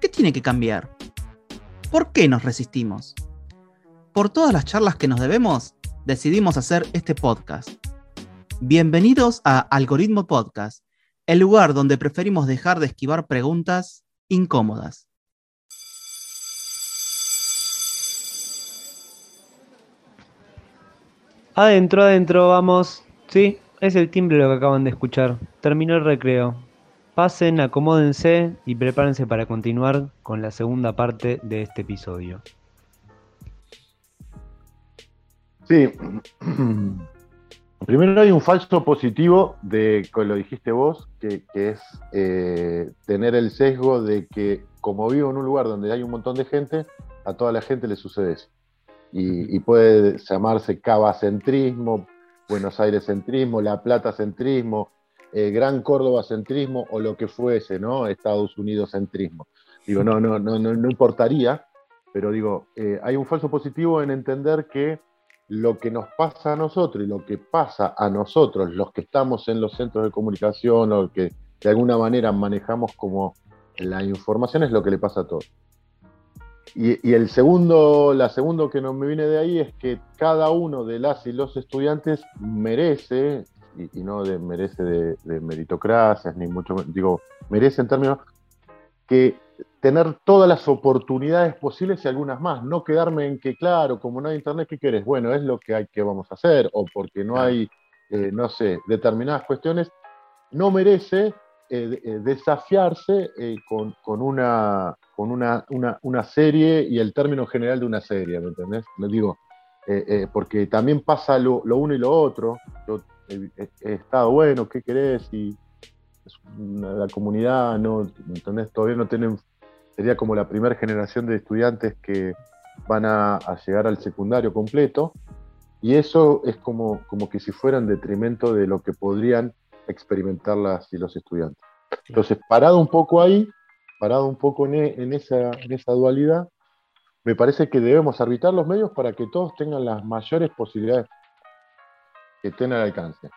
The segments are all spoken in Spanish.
¿Qué tiene que cambiar? ¿Por qué nos resistimos? Por todas las charlas que nos debemos, decidimos hacer este podcast. Bienvenidos a Algoritmo Podcast, el lugar donde preferimos dejar de esquivar preguntas incómodas. Adentro, adentro, vamos. Sí, es el timbre lo que acaban de escuchar. Terminó el recreo. Pasen, acomódense y prepárense para continuar con la segunda parte de este episodio. Sí. Primero hay un falso positivo de, como lo dijiste vos, que, es eh, tener el sesgo de que como vivo en un lugar donde hay un montón de gente, a toda la gente le sucede eso y, puede llamarse Cava-centrismo, Buenos Aires centrismo, La Plata centrismo, eh, Gran Córdoba centrismo o lo que fuese, ¿no? Estados Unidos centrismo. Digo, no, no, no, no, importaría, pero digo, eh, hay un falso positivo en entender que lo que nos pasa a nosotros y lo que pasa a nosotros, los que estamos en los centros de comunicación o que de alguna manera manejamos como la información, es lo que le pasa a todos. Y, el segundo, la segundo que no me viene de ahí es que cada uno de las y los estudiantes merece, y, no de, merece de, de, meritocracias, ni mucho, digo, merece en términos que tener todas las oportunidades posibles y algunas más, no quedarme en que, claro, como no hay internet, ¿qué quieres? Bueno, es lo que hay que vamos a hacer, o porque no hay, eh, no sé, determinadas cuestiones, no merece eh, eh, desafiarse con, con, una, con una, una, serie y el término general de una serie, ¿me entendés? Le digo, porque también pasa lo, uno y lo otro. He, estado bueno, ¿qué querés? Y la comunidad, no, ¿entendés? Todavía no tienen, sería como la primera generación de estudiantes que van a, llegar al secundario completo. Y eso es como, como que si fuera en detrimento de lo que podrían experimentar las y los estudiantes. Entonces, parado un poco ahí, parado un poco e, en, esa, en esa dualidad, me parece que debemos arbitrar los medios para que todos tengan las mayores posibilidades que tengan al alcance.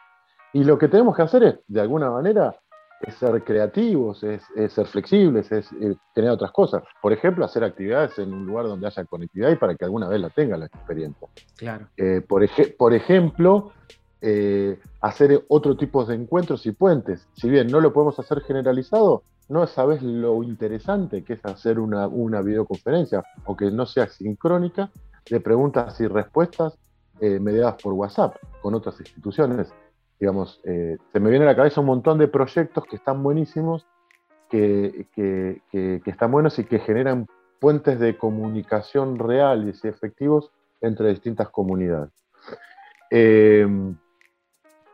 Y lo que tenemos que hacer es, de alguna manera, es ser creativos, es, ser flexibles, es, tener otras cosas. Por ejemplo, hacer actividades en un lugar donde haya conectividad y para que alguna vez la tenga la experiencia. Claro. Eh, por, por, ejemplo, eh, hacer otro tipo de encuentros y puentes. Si bien no lo podemos hacer generalizado, no sabes lo interesante que es hacer una, videoconferencia o que no sea sincrónica de preguntas y respuestas eh, mediadas por WhatsApp con otras instituciones. Digamos, eh, se me viene a la cabeza un montón de proyectos que están buenísimos, que, están buenos y que generan puentes de comunicación reales y efectivos entre distintas comunidades. Eh,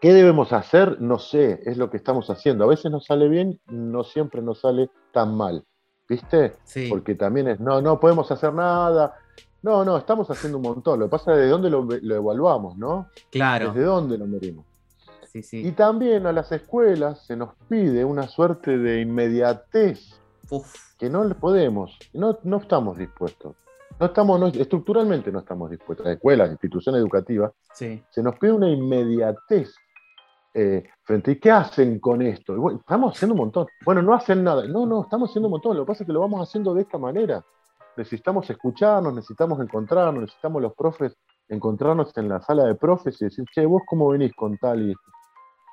¿Qué debemos hacer? No sé, es lo que estamos haciendo. A veces nos sale bien, no siempre nos sale tan mal. ¿Viste? Sí. Porque también es, no, no podemos hacer nada. No, no, estamos haciendo un montón. Lo que pasa es de dónde lo, evaluamos, ¿no? Claro. ¿Desde dónde lo medimos? Sí, sí. Y también a las escuelas se nos pide una suerte de inmediatez que no podemos, no, no estamos dispuestos. No estamos, estructuralmente no estamos dispuestos. Las escuelas, instituciones educativas, sí. se nos pide una inmediatez eh, frente a qué hacen con esto. estamos haciendo un montón. Bueno, no hacen nada. No, no, estamos haciendo un montón. Lo que pasa es que lo vamos haciendo de esta manera. Necesitamos escucharnos, necesitamos encontrarnos, necesitamos los profes encontrarnos en la sala de profes y decir, che, vos cómo venís con tal y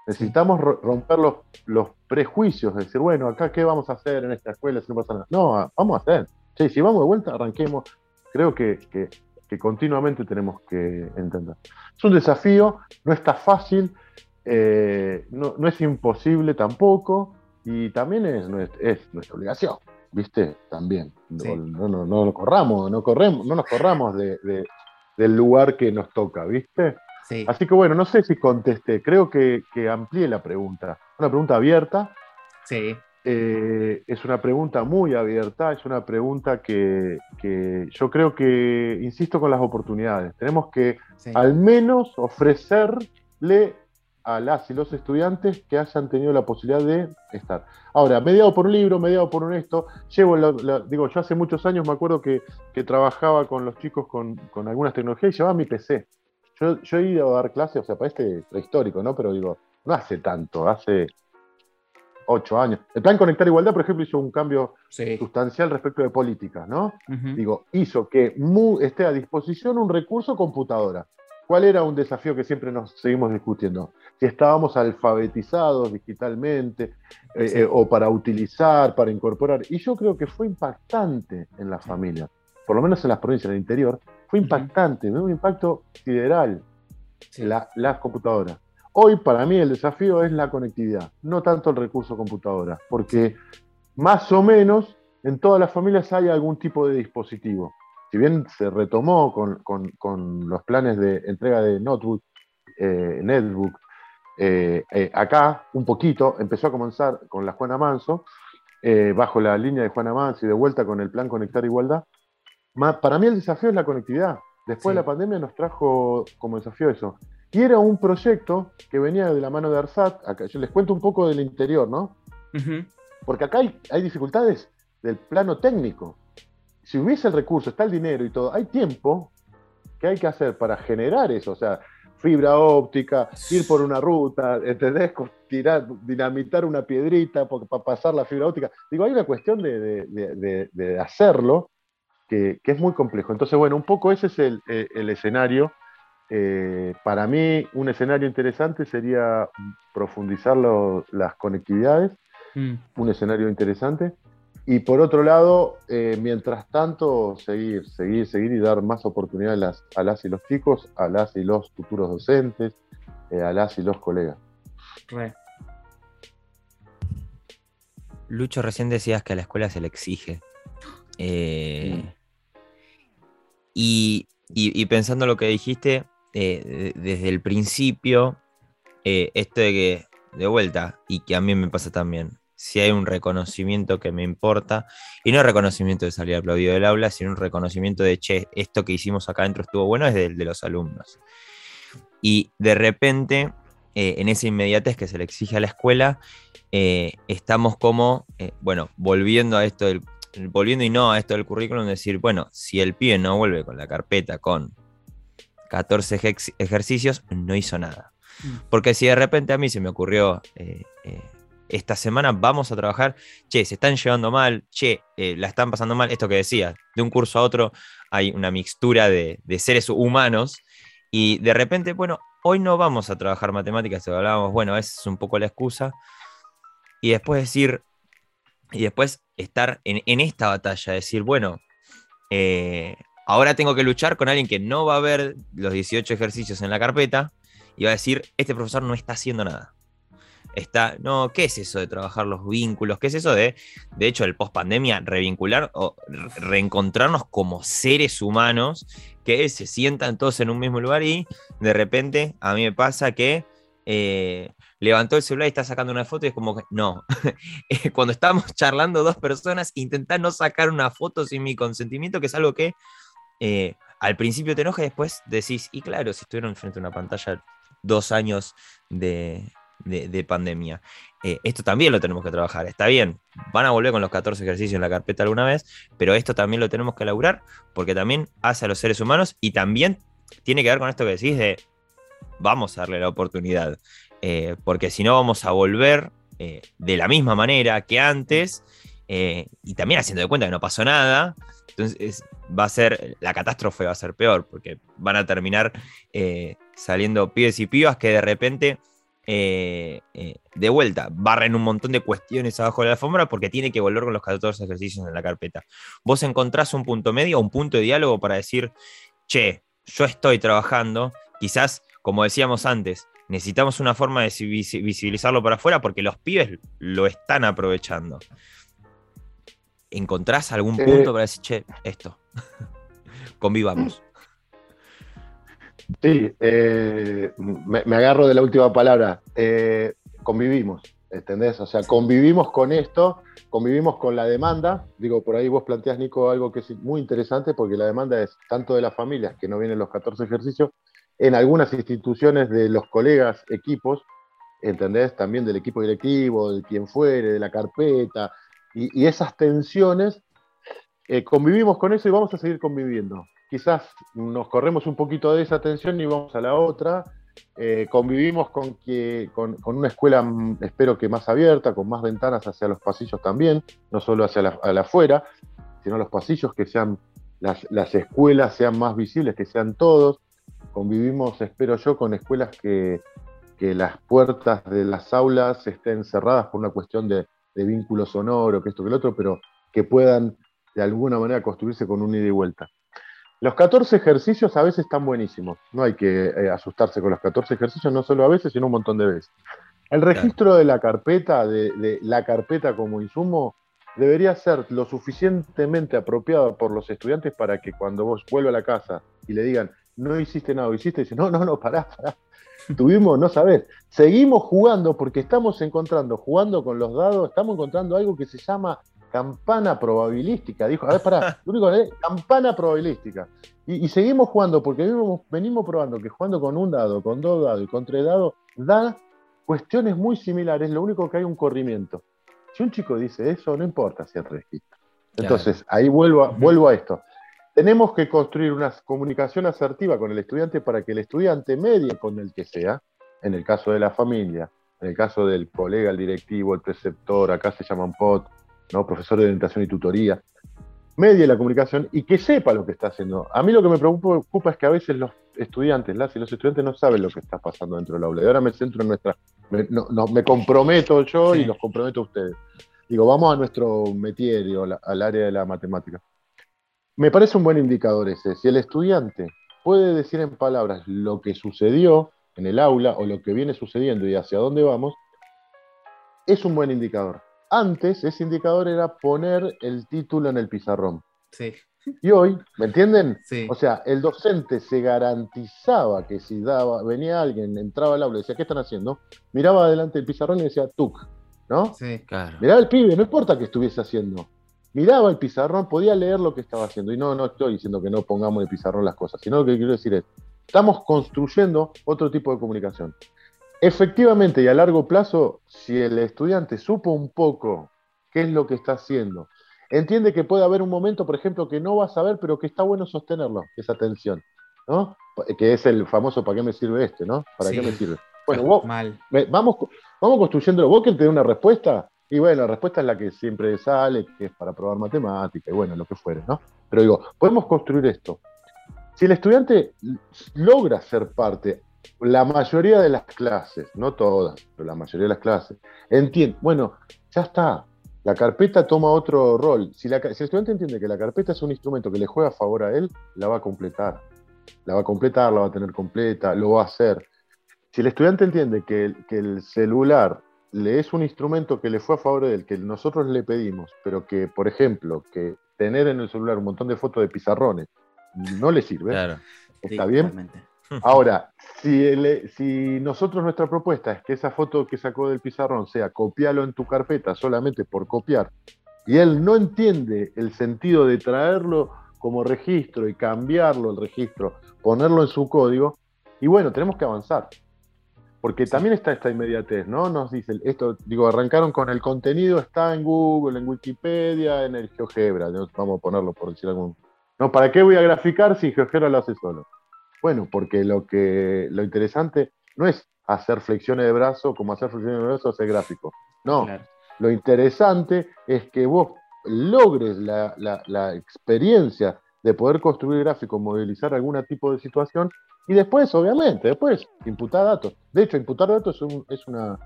Necesitamos romper los, los, prejuicios, decir, bueno, acá qué vamos a hacer en esta escuela si no pasa nada. No, vamos a hacer. Che, si vamos de vuelta, arranquemos. Creo que, que, que continuamente tenemos que entender. Es un desafío, no está fácil, eh, no, es imposible tampoco y también es, nuestra obligación, ¿viste? También. No, no, no, corramos, no, corremos, no nos corramos del lugar que nos toca, ¿viste? Así que bueno, no sé si contesté, creo que, que amplié la pregunta. Una pregunta abierta. Sí. eh, es una pregunta muy abierta, es una pregunta que, yo creo que, insisto con las oportunidades, tenemos que al menos ofrecerle a las y los estudiantes que hayan tenido la posibilidad de estar. Ahora, mediado por un libro, mediado por un esto, llevo, digo, yo hace muchos años me acuerdo que, trabajaba con los chicos con, algunas tecnologías y llevaba mi PC. Yo, yo, he ido a dar clases, o sea, para este prehistórico, ¿no? Pero digo, no hace tanto, hace ocho años. El plan Conectar Igualdad, por ejemplo, hizo un cambio sustancial respecto de política, ¿no? Digo, hizo que esté a disposición un recurso computadora. ¿Cuál era un desafío que siempre nos seguimos discutiendo? Si estábamos alfabetizados digitalmente eh, eh, o para utilizar, para incorporar. Y yo creo que fue impactante en las familias, por lo menos en las provincias del interior, fue impactante, un impacto sideral las computadoras. Hoy para mí el desafío es la conectividad, no tanto el recurso computadora, porque más o menos en todas las familias hay algún tipo de dispositivo. Si bien se retomó con, los planes de entrega de notebook, eh, netbook, eh, eh, acá un poquito empezó a comenzar con la Juana Manso, bajo la línea de Juana Manso y de vuelta con el plan Conectar Igualdad. para mí el desafío es la conectividad. Después de la pandemia nos trajo como desafío eso. Y era un proyecto que venía de la mano de ARSAT. Acá, yo les cuento un poco del interior, ¿no? Porque acá hay, dificultades del plano técnico. Si hubiese el recurso, está el dinero y todo, hay tiempo que hay que hacer para generar eso. O sea, fibra óptica, ir por una ruta, ¿entendés? Tirar, dinamitar una piedrita para pasar la fibra óptica. Digo, hay una cuestión de, hacerlo que, es muy complejo. Entonces, bueno, un poco ese es el, eh, el escenario eh, para mí, un escenario interesante sería profundizar las conectividades, mm. un escenario interesante. Y por otro lado, eh, mientras tanto, seguir, seguir, seguir y dar más oportunidades a las, y los chicos, a las y los futuros docentes, eh, a las y los colegas. Lucho, recién decías que a la escuela se le exige. y, y, pensando lo que dijiste, eh, desde el principio, eh, esto de que, de vuelta, y que a mí me pasa también, si hay un reconocimiento que me importa, y no reconocimiento de salir aplaudido del aula, sino un reconocimiento de, che, esto que hicimos acá adentro estuvo bueno, es del de los alumnos. Y de repente, eh, en esa inmediatez que se le exige a la escuela, estamos como, bueno, volviendo a esto del volviendo y no a esto del currículum, decir, bueno, si el pie no vuelve con la carpeta con 14 ejercicios, no hizo nada. Mm. Porque si de repente a mí se me ocurrió, eh, eh, esta semana vamos a trabajar, che, se están llevando mal, che, eh, la están pasando mal, esto que decía, de un curso a otro hay una mixtura de, seres humanos. Y de repente, bueno, hoy no vamos a trabajar matemáticas, hablábamos, bueno, esa es un poco la excusa. Y después decir, y después estar en, esta batalla, decir, bueno, Ahora tengo que luchar con alguien que no va a ver los 18 ejercicios en la carpeta y va a decir, este profesor no está haciendo nada. Está, no, ¿qué es eso de trabajar los vínculos? ¿Qué es eso de, de hecho, el post pandemia, revincular o reencontrarnos como seres humanos que se sientan todos en un mismo lugar y de repente a mí me pasa que eh, levantó el celular y está sacando una foto y es como que, no, eh, cuando estamos charlando dos personas, intentar no sacar una foto sin mi consentimiento, que es algo que eh, al principio te enoja y después decís, y claro, si estuvieron frente a una pantalla dos años de, pandemia. Eh, esto también lo tenemos que trabajar, está bien, van a volver con los 14 ejercicios en la carpeta alguna vez, pero esto también lo tenemos que elaborar porque también hace a los seres humanos y también tiene que ver con esto que decís de vamos a darle la oportunidad, eh, porque si no vamos a volver de la misma manera que antes y también haciendo de cuenta que no pasó nada, entonces va a ser, la catástrofe va a ser peor, porque van a terminar eh, saliendo pibes y pibas que de repente, eh, eh, de vuelta, barren un montón de cuestiones abajo de la alfombra porque tiene que volver con los 14 ejercicios en la carpeta. Vos encontrás un punto medio, un punto de diálogo para decir, che, yo estoy trabajando, quizás, como decíamos antes, necesitamos una forma de visibilizarlo para afuera porque los pibes lo están aprovechando. ¿Encontrás algún punto eh, para decir, che, esto? Convivamos. Sí, eh, me, agarro de la última palabra. Eh, convivimos. ¿Entendés? O sea, convivimos con esto, convivimos con la demanda. Digo, por ahí vos planteas, Nico, algo que es muy interesante porque la demanda es tanto de las familias que no vienen los 14 ejercicios, en algunas instituciones de los colegas, equipos, ¿entendés? También del equipo directivo, de quien fuere, de la carpeta, y, esas tensiones, eh, convivimos con eso y vamos a seguir conviviendo. Quizás nos corremos un poquito de esa tensión y vamos a la otra, eh, convivimos con, que, con, una escuela, mm, espero que más abierta, con más ventanas hacia los pasillos también, no solo hacia la, afuera, sino los pasillos, que sean las, escuelas sean más visibles, que sean todos. Convivimos, espero yo, con escuelas que, las puertas de las aulas estén cerradas por una cuestión de, de vínculo sonoro, que esto que el otro, pero que puedan de alguna manera construirse con un ida y vuelta. Los 14 ejercicios a veces están buenísimos. No hay que eh, asustarse con los 14 ejercicios, no solo a veces, sino un montón de veces. El registro de la carpeta, de, la carpeta como insumo, debería ser lo suficientemente apropiado por los estudiantes para que cuando vos vuelvas a la casa y le digan, no hiciste nada, hiciste, dice, no, no, no, pará, pará. Tuvimos, no sabés, seguimos jugando porque estamos encontrando, jugando con los dados, estamos encontrando algo que se llama campana probabilística. Dijo, a ver, pará, lo único es campana probabilística. Y, seguimos jugando, porque venimos, probando que jugando con un dado, con dos dados y con tres dados, da cuestiones muy similares, lo único que hay un corrimiento. Si un chico dice eso, no importa si es registro. Entonces, ahí vuelvo a, vuelvo a esto. Tenemos que construir una comunicación asertiva con el estudiante para que el estudiante medie con el que sea, en el caso de la familia, en el caso del colega, el directivo, el preceptor, acá se llaman POT, ¿no? profesor de orientación y tutoría, medie la comunicación y que sepa lo que está haciendo. A mí lo que me preocupa es que a veces los estudiantes, las y los estudiantes no saben lo que está pasando dentro del aula. Y ahora me centro en nuestra, me, me comprometo yo y los comprometo a ustedes. Digo, vamos a nuestro métier, al área de la matemática. Me parece un buen indicador ese. Si el estudiante puede decir en palabras lo que sucedió en el aula o lo que viene sucediendo y hacia dónde vamos, es un buen indicador. Antes ese indicador era poner el título en el pizarrón. Sí. Y hoy, ¿me entienden? Sí. O sea, el docente se garantizaba que si daba, venía alguien, entraba al aula y decía, ¿qué están haciendo? Miraba adelante el pizarrón y decía, tuk, ¿no? Sí, claro. Miraba el pibe, no importa qué estuviese haciendo. Miraba el pizarrón, podía leer lo que estaba haciendo. Y no, no estoy diciendo que no pongamos en el pizarrón las cosas, sino lo que quiero decir es, estamos construyendo otro tipo de comunicación. Efectivamente y a largo plazo, si el estudiante supo un poco qué es lo que está haciendo, entiende que puede haber un momento, por ejemplo, que no va a saber, pero que está bueno sostenerlo, esa atención, ¿no? Que es el famoso ¿para qué me sirve este, ¿no? ¿Para qué me sirve? Bueno, vos, Mal. vamos, vamos construyéndolo. Vos que te dé una respuesta, y bueno, la respuesta es la que siempre sale, que es para probar matemática, y bueno, lo que fuere, ¿no? Pero digo, podemos construir esto. Si el estudiante logra ser parte, la mayoría de las clases, no todas, pero la mayoría de las clases, entiende, bueno, ya está, la carpeta toma otro rol. Si, el estudiante entiende que la carpeta es un instrumento que le juega a favor a él, la va a completar. La va a completar, la va a tener completa, lo va a hacer. Si el estudiante entiende que el, que el celular le es un instrumento que le fue a favor de él, que nosotros le pedimos, pero que, por ejemplo, que tener en el celular un montón de fotos de pizarrones no le sirve, ¿está bien? Ahora, si, nosotros nuestra propuesta es que esa foto que sacó del pizarrón sea copiarlo en tu carpeta solamente por copiar, y él no entiende el sentido de traerlo como registro y cambiarlo el registro, ponerlo en su código, y bueno, tenemos que avanzar. Porque también está esta inmediatez, ¿no? Nos dice, esto, digo, arrancaron con el contenido, está en Google, en Wikipedia, en el GeoGebra, vamos a ponerlo por decir algún. No, ¿para qué voy a graficar si GeoGebra lo hace solo? Bueno, porque lo, que, lo interesante no es hacer flexiones de brazo como hacer flexiones de brazo hacer gráfico. No, lo interesante es que vos logres la, experiencia de poder construir gráfico, modelizar algún tipo de situación y después, obviamente, después imputar datos. De hecho, imputar datos es, una,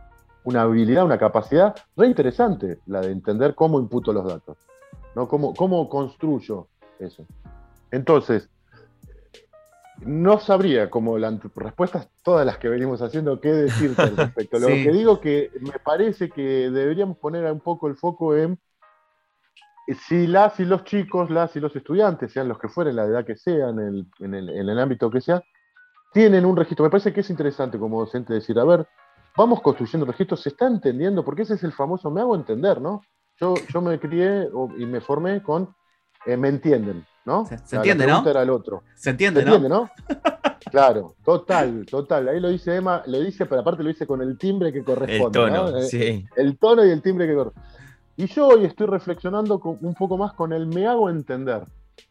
habilidad, una capacidad re interesante, la de entender cómo imputo los datos, ¿no? cómo, cómo construyo eso. Entonces, no sabría, como las respuestas todas las que venimos haciendo, qué decirte al respecto. Lo que digo que me parece que deberíamos poner un poco el foco en si las y los chicos, las y los estudiantes, sean los que fueren, la edad que sean, en el, ámbito que sea, tienen un registro. Me parece que es interesante como docente decir, a ver, vamos construyendo registros, se está entendiendo, porque ese es el famoso, me hago entender, ¿no? Yo, yo me crié y me formé con, eh, me entienden, ¿no? Se, se entiende, ¿no? Era el otro. Se entiende, ¿Se ¿no? entiende, ¿no? claro, total, total. Ahí lo dice Emma, lo dice, pero aparte lo dice con el timbre que El corresponde. tono, ¿no? Eh, sí. el tono y el timbre que corre. Y yo hoy estoy reflexionando con- un poco más con el me hago entender,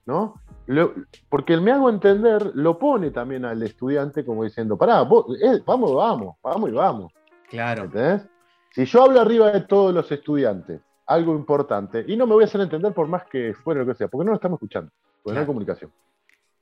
¿no? Lo- porque el me hago entender lo pone también al estudiante como diciendo, pará, vos, eh, vamos, vamos, vamos y vamos, Claro. ¿entendés? Si yo hablo arriba de todos los estudiantes, algo importante, y no me voy a hacer entender por más que fuera lo que sea, porque no lo estamos escuchando, porque no hay comunicación.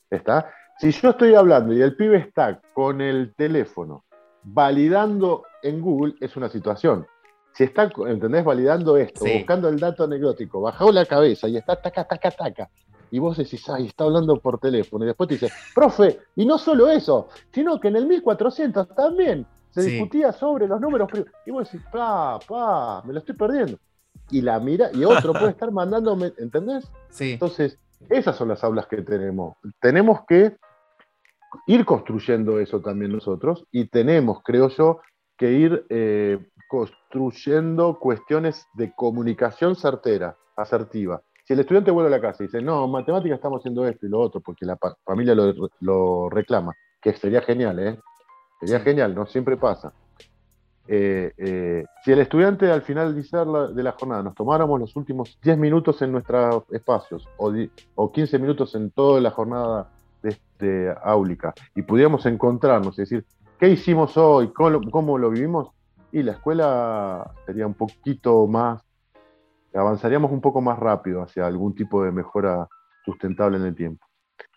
¿Está? Si yo estoy hablando y el pibe está con el teléfono validando en Google, es una situación. Si está, ¿entendés? Validando esto, Sí. buscando el dato anecdótico, bajó la cabeza y está taca, taca, taca, y vos decís, ay, está hablando por teléfono, y después te dice, profe, y no solo eso, sino que en el 1400 también se Sí. discutía sobre los números primos. Y vos decís, pa, pa, me lo estoy perdiendo. Y la mira, y otro puede estar mandándome, ¿entendés? Sí. Entonces, esas son las aulas que tenemos. Tenemos que ir construyendo eso también nosotros y tenemos, creo yo, que ir eh, construyendo cuestiones de comunicación certera, asertiva. Si el estudiante vuelve a la casa y dice, no, en matemáticas estamos haciendo esto y lo otro, porque la familia lo, lo reclama, que sería genial, ¿eh? Sería genial, no siempre pasa. Eh, eh, si el estudiante al finalizar la- de la jornada nos tomáramos los últimos 10 minutos en nuestros espacios o, di- o 15 minutos en toda la jornada de, de áulica y pudiéramos encontrarnos y decir, ¿qué hicimos hoy? ¿Cómo lo, cómo lo vivimos? Y la escuela sería un poquito más, avanzaríamos un poco más rápido hacia algún tipo de mejora sustentable en el tiempo.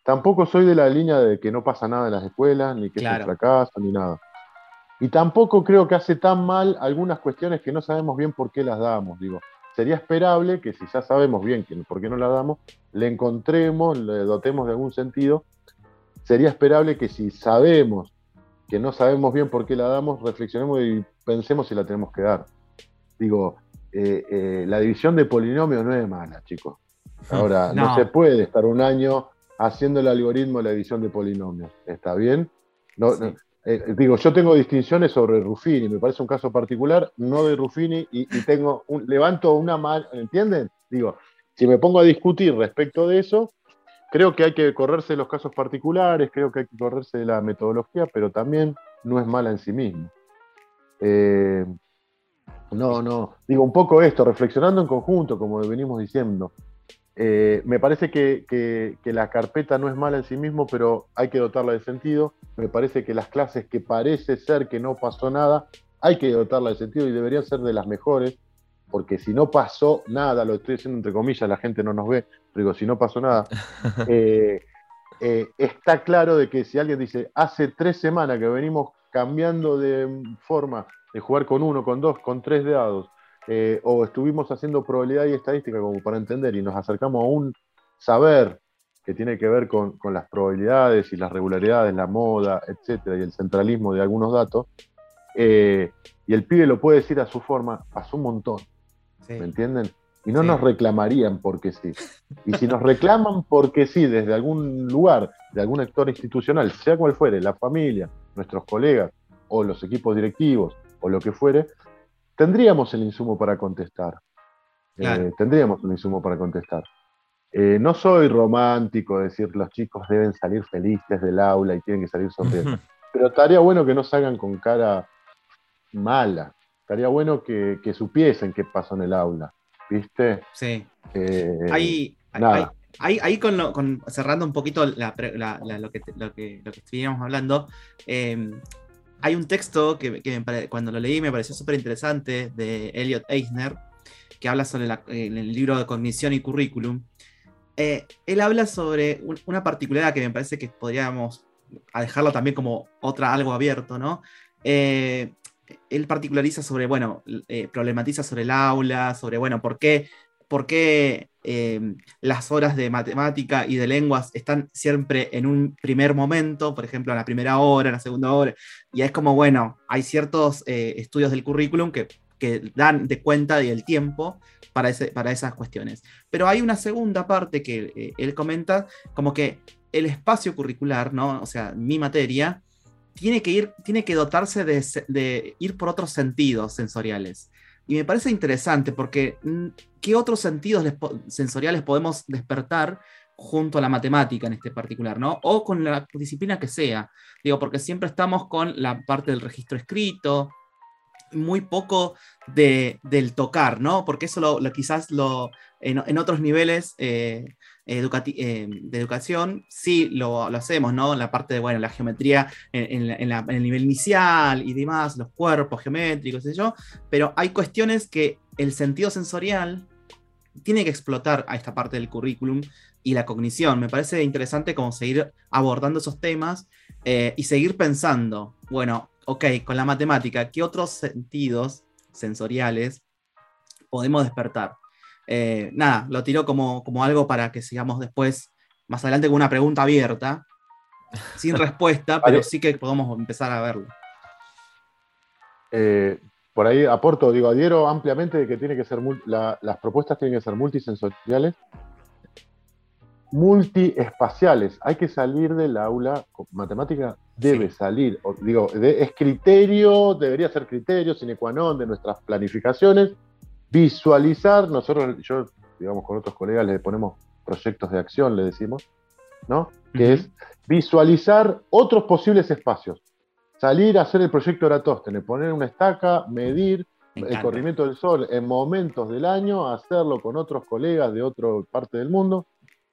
Tampoco soy de la línea de que no pasa nada en las escuelas, ni que es un fracaso, ni nada. Y tampoco creo que hace tan mal algunas cuestiones que no sabemos bien por qué las damos. Digo, sería esperable que si ya sabemos bien por qué no las damos, le encontremos, le dotemos de algún sentido. Sería esperable que si sabemos que no sabemos bien por qué la damos, reflexionemos y pensemos si la tenemos que dar. Digo, eh, eh, la división de polinomios no es mala, chicos. Ahora, no. No. se puede estar un año haciendo el algoritmo de la división de polinomios. ¿Está bien? No, Sí. no, eh, digo, yo tengo distinciones sobre Ruffini, me parece un caso particular, no de Ruffini, y, tengo un, levanto una mano, ¿entienden? Digo, si me pongo a discutir respecto de eso, creo que hay que correrse de los casos particulares, creo que hay que correrse de la metodología, pero también no es mala en sí misma. Eh, no, no, digo un poco esto, reflexionando en conjunto, como venimos diciendo. Eh, me parece que, que- que la carpeta no es mala en sí mismo, pero hay que dotarla de sentido. Me parece que las clases que parece ser que no pasó nada, hay que dotarla de sentido y deberían ser de las mejores, porque si no pasó nada, lo estoy diciendo entre comillas, la gente no nos ve, pero digo, si no pasó nada, eh, eh, está claro de que si alguien dice, hace tres semanas que venimos cambiando de forma de jugar con uno, con dos, con tres dados, eh, o estuvimos haciendo probabilidad y estadística como para entender y nos acercamos a un saber que tiene que ver con, con las probabilidades y las regularidades, la moda, etcétera, y el centralismo de algunos datos, eh, y el pibe lo puede decir a su forma, pasó un montón. Sí. ¿Me entienden? Y no Sí. nos reclamarían porque sí. Y si nos reclaman porque sí, desde algún lugar, de algún actor institucional, sea cual fuere, la familia, nuestros colegas, o los equipos directivos, o lo que fuere, tendríamos el insumo para contestar. Eh, tendríamos un insumo para contestar. Eh, no soy romántico de decir los chicos deben salir felices del aula y tienen que salir sonriendo. Pero estaría bueno que no salgan con cara mala. Estaría bueno que, que supiesen qué pasó en el aula. ¿Viste? Sí. Eh, Ahí, nada. con lo- con- cerrando un poquito la pre- la- la- lo, que, lo, que, lo que estuvimos hablando, eh, hay un texto que, que me pare- cuando lo leí me pareció súper interesante de Elliot Eisner, que habla sobre el libro de cognición y currículum. Eh, él habla sobre un- una particularidad que me parece que podríamos dejarlo también como otra algo abierto, ¿no? Eh, él particulariza sobre, bueno, eh, problematiza sobre el aula, sobre, bueno, por qué, por qué las horas de matemática y de lenguas están siempre en un primer momento, por ejemplo, en la primera hora, en la segunda hora, y es como, bueno, hay ciertos eh, estudios del currículum que, que dan de cuenta del tiempo para, ese- para esas cuestiones. Pero hay una segunda parte que eh, él comenta, como que el espacio curricular, ¿no? O sea, mi materia, tiene que, ir, tiene que dotarse de, de ir por otros sentidos sensoriales. Y me parece interesante porque mm, ¿qué otros sentidos sensoriales podemos despertar junto a la matemática en este particular, ¿no? O con la disciplina que sea. Digo, porque siempre estamos con la parte del registro escrito, muy poco de, del tocar, ¿no? Porque eso lo, quizás lo, en, otros niveles eh, eh, de educación sí lo, hacemos, ¿no? En la parte de, bueno, la geometría en, el nivel inicial y demás, los cuerpos geométricos, yo, pero hay cuestiones que el sentido sensorial tiene que explotar a esta parte del currículum y la cognición. Me parece interesante como seguir abordando esos temas eh, y seguir pensando, bueno, ok, con la matemática, ¿qué otros sentidos sensoriales podemos despertar? Eh, nada, lo tiro como, como algo para que sigamos después, más adelante, con una pregunta abierta, sin respuesta, pero sí que podemos empezar a verlo. Eh, por ahí aporto, digo, adhiero ampliamente de que tiene que ser las propuestas tienen que ser multisensoriales multiespaciales. Hay que salir del aula, matemática debe salir, digo, es criterio, debería ser criterio sine qua non de nuestras planificaciones, visualizar, nosotros, yo, digamos, con otros colegas le ponemos proyectos de acción, le decimos, ¿no? Que es visualizar otros posibles espacios. Salir a hacer el proyecto Eratóstenes, poner una estaca, medir el corrimiento del sol en momentos del año, hacerlo con otros colegas de otra parte del mundo,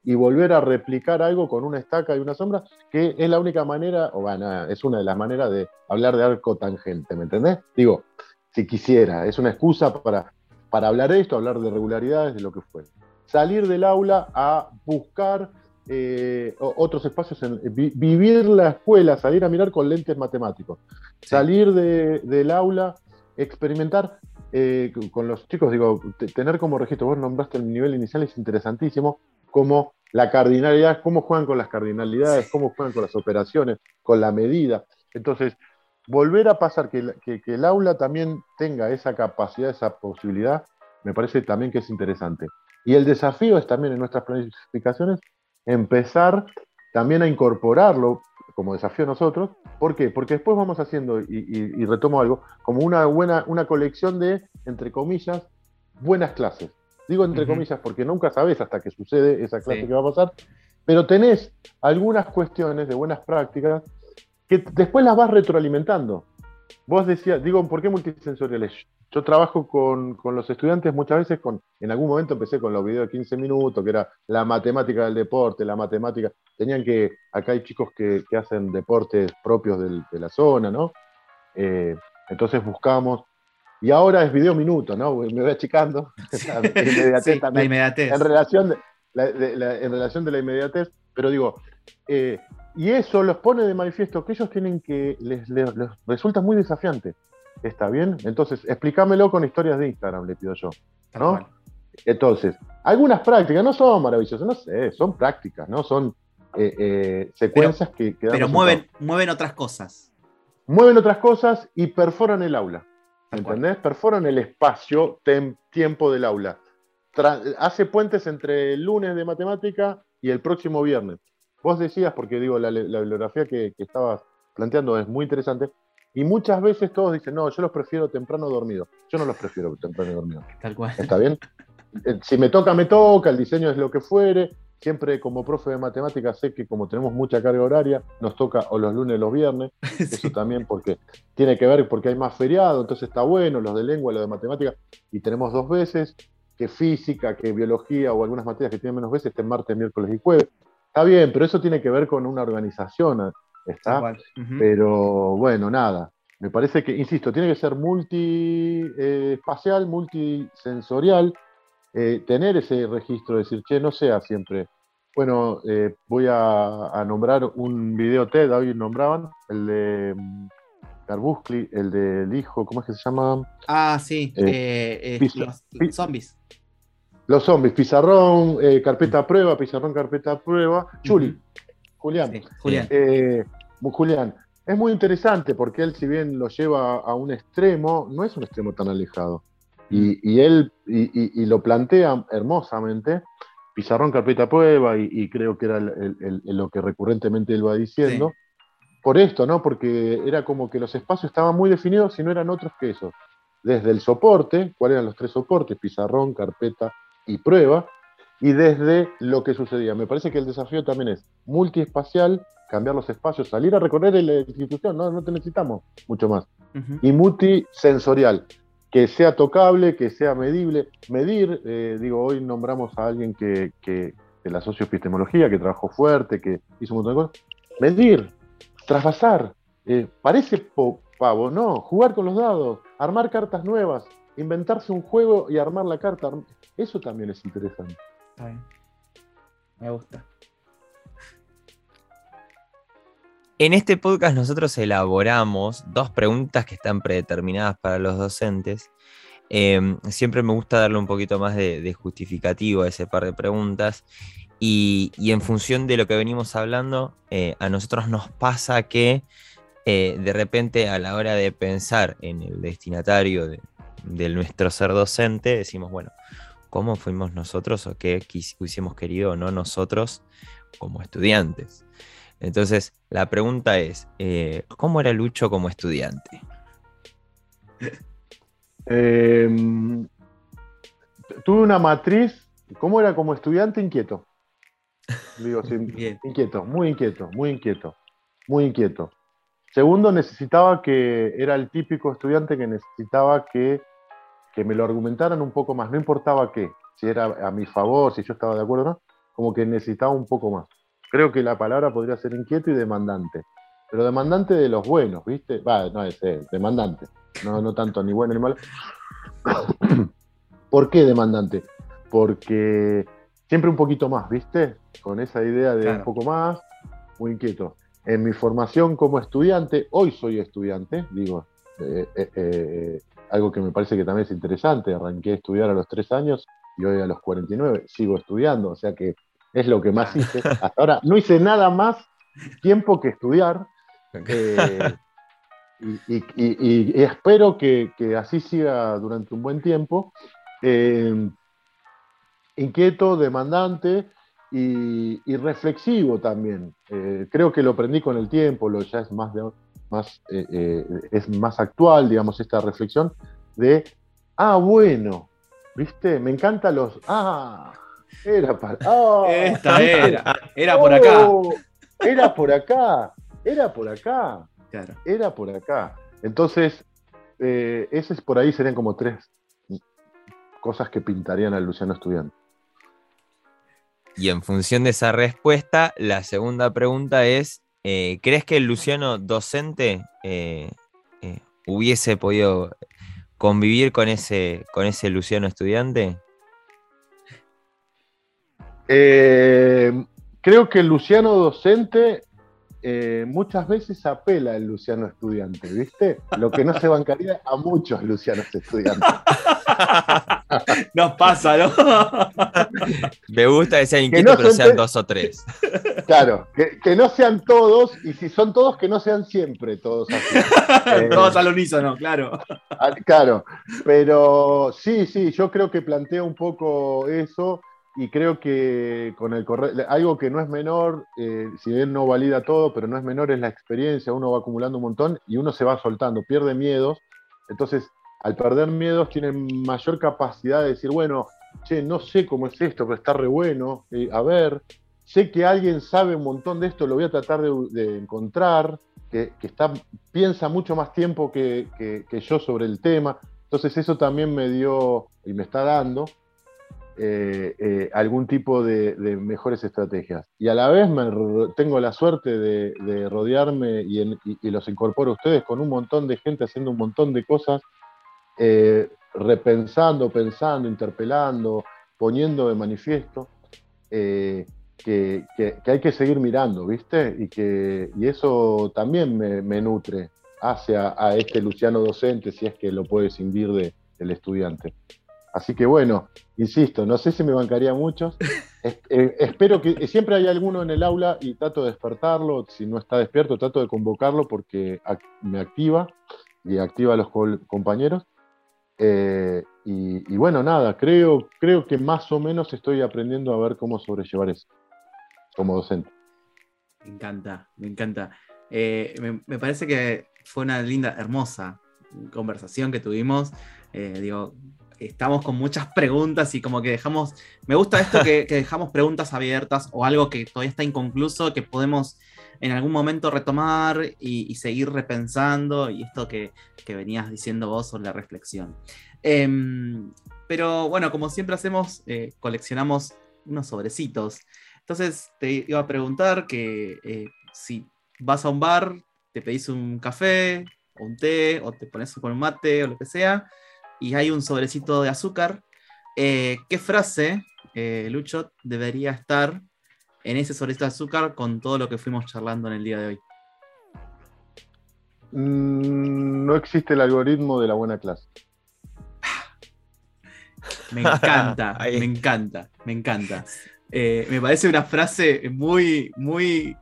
y volver a replicar algo con una estaca y una sombra, que es la única manera, o bueno, es una de las maneras de hablar de arco tangente, ¿me entendés? Digo, si quisiera, es una excusa para, para hablar de esto, hablar de regularidades, de lo que fue. Salir del aula a buscar eh, otros espacios, en, vivir la escuela, salir a mirar con lentes matemáticos, salir del aula, experimentar eh, con los chicos, digo, tener como registro, vos nombraste el nivel inicial, es interesantísimo, como la cardinalidad, cómo juegan con las cardinalidades, cómo juegan con las operaciones, con la medida. Entonces, volver a pasar que, el aula también tenga esa capacidad, esa posibilidad, me parece también que es interesante. Y el desafío es también en nuestras planificaciones empezar también a incorporarlo como desafío a nosotros. ¿Por qué? Porque después vamos haciendo, y, y retomo algo, como una buena, una colección de, entre comillas, buenas clases. Digo entre comillas porque nunca sabes hasta que sucede esa clase que va a pasar, pero tenés algunas cuestiones de buenas prácticas que después las vas retroalimentando. Vos decías, digo, ¿por qué multisensoriales? Yo trabajo con, los estudiantes muchas veces, con, en algún momento empecé con los videos de 15 minutos, que era la matemática del deporte, la matemática. Tenían que, acá hay chicos que, hacen deportes propios de la zona, ¿no? Eh, entonces buscamos y ahora es video minuto, ¿no? Me voy achicando. la inmediatez En relación de la, en relación de la inmediatez, pero digo, eh, y eso los pone de manifiesto que ellos tienen que, les, resulta muy desafiante. ¿Está bien? Entonces, explícamelo con historias de Instagram, le pido yo. ¿no? Entonces, algunas prácticas no son maravillosas, no sé, son prácticas, ¿no? Son eh, eh, secuencias que, que Pero mueven, mueven otras cosas. Mueven otras cosas y perforan el aula. ¿Entendés? Perforan el espacio, tiempo del aula. hace puentes entre el lunes de matemática y el próximo viernes. Vos decías, porque digo, la, bibliografía que, estabas planteando es muy interesante, y muchas veces todos dicen, no, yo los prefiero temprano dormido. Yo no los prefiero temprano dormido. Tal cual. ¿Está bien? Eh, si me toca, me toca, el diseño es lo que fuere, siempre como profe de matemáticas sé que como tenemos mucha carga horaria, nos toca o los lunes o los viernes, eso también porque tiene que ver porque hay más feriado, entonces está bueno, los de lengua, los de matemáticas, y tenemos dos veces, que física, que biología o algunas materias que tienen menos veces, estén martes, miércoles y jueves. Está bien, pero eso tiene que ver con una organización, ¿está? Pero bueno, nada. Me parece que, insisto, tiene que ser multi-espacial, eh, multisensorial, eh, tener ese registro, decir, che, no sea siempre. Bueno, eh, voy a, nombrar un video TED, hoy nombraban, el de Carbuskli, mm, el del hijo, ¿cómo es que se llama? Ah, sí, eh, los zombies. Los zombies, pizarrón, carpeta prueba, pizarrón, carpeta prueba. Chuli, Julián. Julián. Julián. Es muy interesante porque él, si bien lo lleva a un extremo, no es un extremo tan alejado. Y, él y, lo plantea hermosamente, pizarrón, carpeta, prueba, y, creo que era lo que recurrentemente él va diciendo. por esto, ¿no? Porque era como que los espacios estaban muy definidos y no eran otros que esos. Desde el soporte, cuáles eran los tres soportes, pizarrón, carpeta y prueba, y desde lo que sucedía. Me parece que el desafío también es multiespacial, cambiar los espacios, salir a recorrer la institución, no, no te necesitamos mucho más. Y multisensorial, que sea tocable, que sea medible. Medir, eh, digo, hoy nombramos a alguien que, de la socioepistemología, que trabajó fuerte, que hizo un montón de cosas. Medir, trasvasar, eh, parece pavo, no, jugar con los dados, armar cartas nuevas, inventarse un juego y armar la carta, eso también es interesante. Me gusta. En este podcast nosotros elaboramos dos preguntas que están predeterminadas para los docentes. Eh, siempre me gusta darle un poquito más de, justificativo a ese par de preguntas. Y, en función de lo que venimos hablando, eh, a nosotros nos pasa que eh, de repente a la hora de pensar en el destinatario de, de nuestro ser docente, decimos, bueno, ¿cómo fuimos nosotros o qué hubiésemos querido o no nosotros como estudiantes? Entonces, la pregunta es, eh, ¿cómo era Lucho como estudiante? Eh, tuve una matriz, ¿cómo era como estudiante? Inquieto. Digo, sí, inquieto, muy inquieto, muy inquieto, muy inquieto. Segundo, necesitaba que, era el típico estudiante que necesitaba que, que me lo argumentaran un poco más, no importaba qué, si era a mi favor, si yo estaba de acuerdo o no, como que necesitaba un poco más. Creo que la palabra podría ser inquieto y demandante, pero demandante de los buenos, ¿viste? Va, no es eh, demandante, no, no tanto ni bueno ni malo. ¿Por qué demandante? Porque siempre un poquito más, ¿viste? Con esa idea de Claro. un poco más, muy inquieto. En mi formación como estudiante, hoy soy estudiante, digo, eh, eh, eh, algo que me parece que también es interesante, arranqué a estudiar a los tres años y hoy a los 49 sigo estudiando, o sea que es lo que más hice. Hasta ahora no hice nada más tiempo que estudiar. eh, y, y- y- y espero que, que así siga durante un buen tiempo. Eh, inquieto, demandante y, reflexivo también. Eh, creo que lo aprendí con el tiempo, lo ya es más, de- más, es más actual, digamos, esta reflexión de, ah, bueno, ¿viste? Me encantan los, ah, era para, ah, Esta era. Era por acá. oh, era por acá, era por acá Claro. era por acá. Entonces, eh, esas por ahí serían como tres cosas que pintarían al Luciano estudiante. Y en función de esa respuesta, la segunda pregunta es, eh, ¿crees que el Luciano docente eh, eh, hubiese podido convivir con ese, con ese Luciano estudiante? Eh, creo que el Luciano docente eh, muchas veces apela al Luciano estudiante, ¿viste? Lo que no se bancaría a muchos Lucianos estudiantes. Nos pasa, ¿no? Me gusta que sean inquietos, no pero se sean dos o tres. Claro, que, que no sean todos, y si son todos, que no sean siempre todos así. Eh, Todos al unísono, claro. Claro, pero sí, sí, yo creo que plantea un poco eso y creo que con el corre- algo que no es menor, eh, si bien no valida todo, pero no es menor, es la experiencia, uno va acumulando un montón y uno se va soltando, pierde miedos, entonces al perder miedos tiene mayor capacidad de decir, bueno, che, no sé cómo es esto, pero está re bueno, eh, a ver, sé que alguien sabe un montón de esto, lo voy a tratar de, encontrar, que, está, piensa mucho más tiempo que- que yo sobre el tema. Entonces eso también me dio y me está dando eh, eh, algún tipo de, mejores estrategias. Y a la vez me tengo la suerte de, de rodearme y, los incorporo a ustedes con un montón de gente haciendo un montón de cosas, eh, repensando, pensando, interpelando, poniendo de manifiesto. eh, que, hay que seguir mirando, ¿viste? Y, que, y eso también me, me nutre hacia a este Luciano docente, si es que lo puede escindir de, del estudiante. Así que bueno, insisto, no sé si me bancaría muchos. Es- eh, espero que siempre hay alguno en el aula y trato de despertarlo. Si no está despierto, trato de convocarlo porque me activa y activa a los compañeros. Eh, y, y bueno, nada, creo, creo que más o menos estoy aprendiendo a ver cómo sobrellevar eso como docente. Me encanta, me encanta. Eh, me, me parece que fue una linda, hermosa conversación que tuvimos. Eh, digo, estamos con muchas preguntas y como que dejamos, me gusta esto que, dejamos preguntas abiertas o algo que todavía está inconcluso, que podemos en algún momento retomar y, y seguir repensando y esto que, que venías diciendo vos sobre la reflexión. Em, pero bueno, como siempre hacemos, eh, coleccionamos unos sobrecitos. Entonces te iba a preguntar que eh, si vas a un bar, te pedís un café o un té o te pones con un mate o lo que sea y hay un sobrecito de azúcar, eh, ¿qué frase, eh, Lucho, debería estar en ese sobrecito de azúcar con todo lo que fuimos charlando en el día de hoy? Mm, no existe el algoritmo de la buena clase. Me encanta, me encanta, me encanta. Eh, me parece una frase muy, muy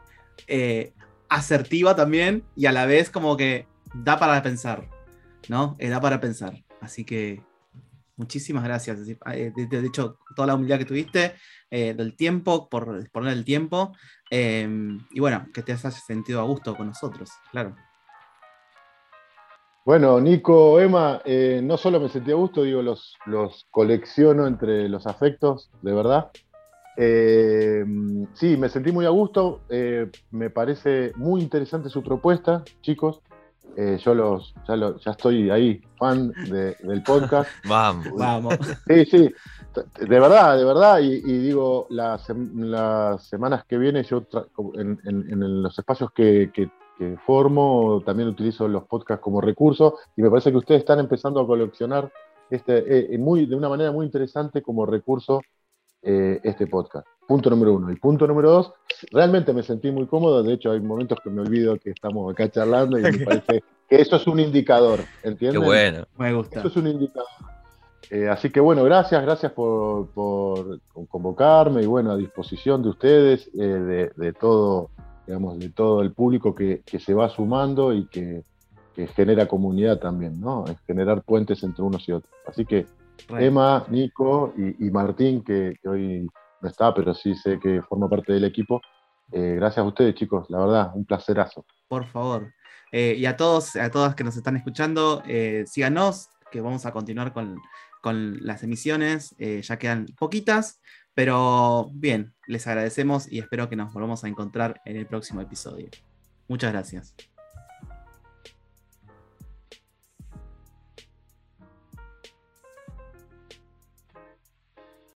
eh, asertiva también y a la vez como que da para pensar, ¿no? Eh, da para pensar. Así que muchísimas gracias. Decir, eh, De, hecho, toda la humildad que tuviste, eh, del tiempo, por disponer del tiempo. eh, y bueno, que te hayas sentido a gusto con nosotros, claro. Bueno, Nico, Emma, eh, no solo me sentí a gusto, digo, los, los colecciono entre los afectos, de verdad. Eh, sí, me sentí muy a gusto. me parece muy interesante su propuesta, chicos. Eh, yo los, ya, lo- ya estoy ahí, fan de- del podcast. Vamos. Vamos. Sí, sí, de verdad, de verdad. Y, y digo, las, sem- las semanas que vienen, yo en, en- en los espacios que, que- que formo, también utilizo los podcasts como recurso. Y me parece que ustedes están empezando a coleccionar este, eh, muy, de una manera muy interesante como recurso eh, este podcast. Punto número uno. Y punto número dos, realmente me sentí muy cómodo. De hecho, hay momentos que me olvido que estamos acá charlando y me parece que eso es un indicador. Qué ¿Entienden? bueno. Me gusta. Eso es un indicador. Eh, así que bueno, gracias, gracias por, por convocarme y bueno, a disposición de ustedes, eh, de, de todo, digamos, de todo el público que, que se va sumando y que, que genera comunidad también, ¿no? Es generar puentes entre unos y otros. Así que. Emma, Nico y, y Martín, que, que hoy no está, pero sí sé que forma parte del equipo. eh, gracias a ustedes, chicos, la verdad, un placerazo. por favor. Eh, y a todos, a todas que nos están escuchando, eh, síganos, que vamos a continuar con, con las emisiones. ya quedan poquitas, pero bien, les agradecemos y espero que nos volvamos a encontrar en el próximo episodio. Muchas gracias.